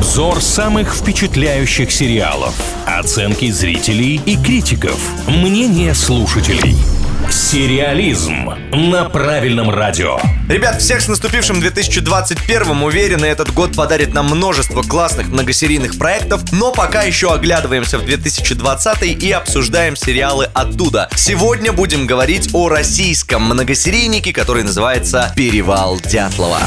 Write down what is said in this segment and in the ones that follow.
Обзор самых впечатляющих сериалов. Оценки зрителей и критиков. Мнение слушателей. Сериализм на правильном радио. Ребят, всех с наступившим 2021 уверены, этот год подарит нам множество классных многосерийных проектов, но пока еще оглядываемся в 2020 и обсуждаем сериалы оттуда. Сегодня будем говорить о российском многосерийнике, который называется «Перевал Дятлова».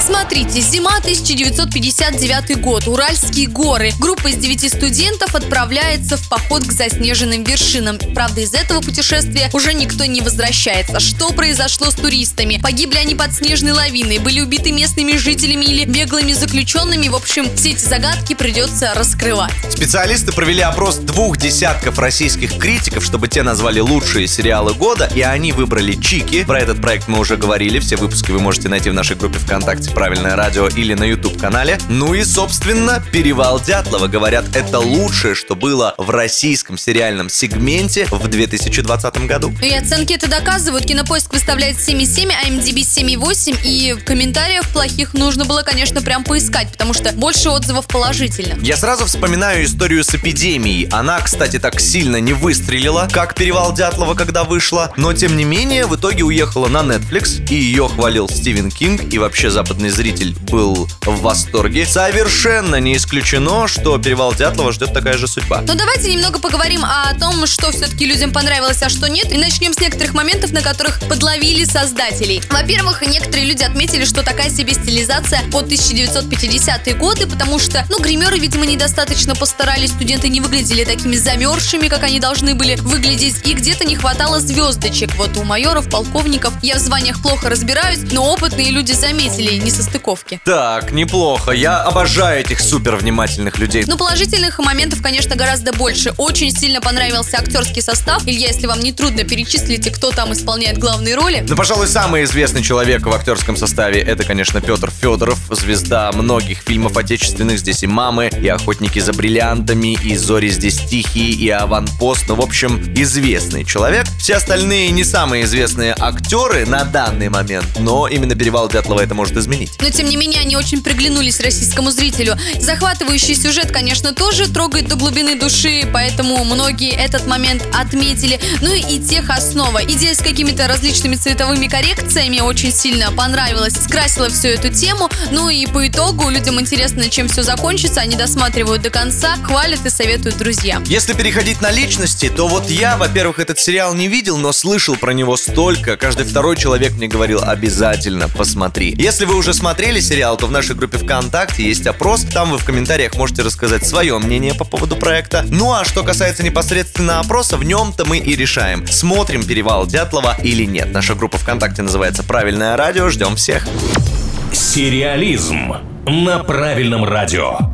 Смотрите, зима 1959 год, Уральские горы. Группа из девяти студентов отправляется в поход к заснеженным вершинам. Правда, из этого путешествия уже никто не возвращается. Что произошло с туристами? Погибли они под снежной лавиной? Были убиты местными жителями или беглыми заключенными? В общем, все эти загадки придется раскрывать. Специалисты провели опрос двух десятков российских критиков, чтобы те назвали лучшие сериалы года, и они выбрали Чики. Про этот проект мы уже говорили, все выпуски вы можете найти в нашей группе ВКонтакте «Правильное радио» или на YouTube-канале. Ну и, собственно, «Перевал Дятлова». Говорят, это лучшее, что было в российском сериальном сегменте в 2020 году. И оценки это доказывают. Кинопоиск выставляет 7,7, а MDB 7,8. И в комментариях плохих нужно было, конечно, прям поискать, потому что больше отзывов положительных. Я сразу вспоминаю историю с эпидемией. Она, кстати, так сильно не выстрелила, как «Перевал Дятлова», когда вышла. Но, тем не менее, в итоге уехала на Netflix, и ее хвалил Стивен Кинг и вообще западный западный зритель был в восторге. Совершенно не исключено, что перевал Дятлова ждет такая же судьба. Ну давайте немного поговорим о том, что все-таки людям понравилось, а что нет. И начнем с некоторых моментов, на которых подловили создателей. Во-первых, некоторые люди отметили, что такая себе стилизация под 1950-е годы, потому что, ну, гримеры, видимо, недостаточно постарались, студенты не выглядели такими замерзшими, как они должны были выглядеть, и где-то не хватало звездочек. Вот у майоров, полковников я в званиях плохо разбираюсь, но опытные люди заметили несостыковки. Так, неплохо. Я обожаю этих супер внимательных людей. Ну, положительных моментов, конечно, гораздо больше. Очень сильно понравился актерский состав. Илья, если вам не трудно, перечислите, кто там исполняет главные роли. Ну, пожалуй, самый известный человек в актерском составе это, конечно, Петр Федоров, звезда многих фильмов отечественных. Здесь и «Мамы», и «Охотники за бриллиантами», и «Зори здесь тихие», и «Аванпост». Ну, в общем, известный человек. Все остальные не самые известные актеры на данный момент, но именно «Перевал Дятлова» это может изменить изменить. Но, тем не менее, они очень приглянулись российскому зрителю. Захватывающий сюжет, конечно, тоже трогает до глубины души, поэтому многие этот момент отметили. Ну и тех основа. Идея с какими-то различными цветовыми коррекциями очень сильно понравилась, скрасила всю эту тему. Ну и по итогу людям интересно, чем все закончится, они досматривают до конца, хвалят и советуют друзьям. Если переходить на личности, то вот я, во-первых, этот сериал не видел, но слышал про него столько. Каждый второй человек мне говорил, обязательно посмотри. Если вы уже уже смотрели сериал, то в нашей группе ВКонтакте есть опрос. Там вы в комментариях можете рассказать свое мнение по поводу проекта. Ну а что касается непосредственно опроса, в нем-то мы и решаем, смотрим «Перевал Дятлова» или нет. Наша группа ВКонтакте называется «Правильное радио». Ждем всех. Сериализм на правильном радио.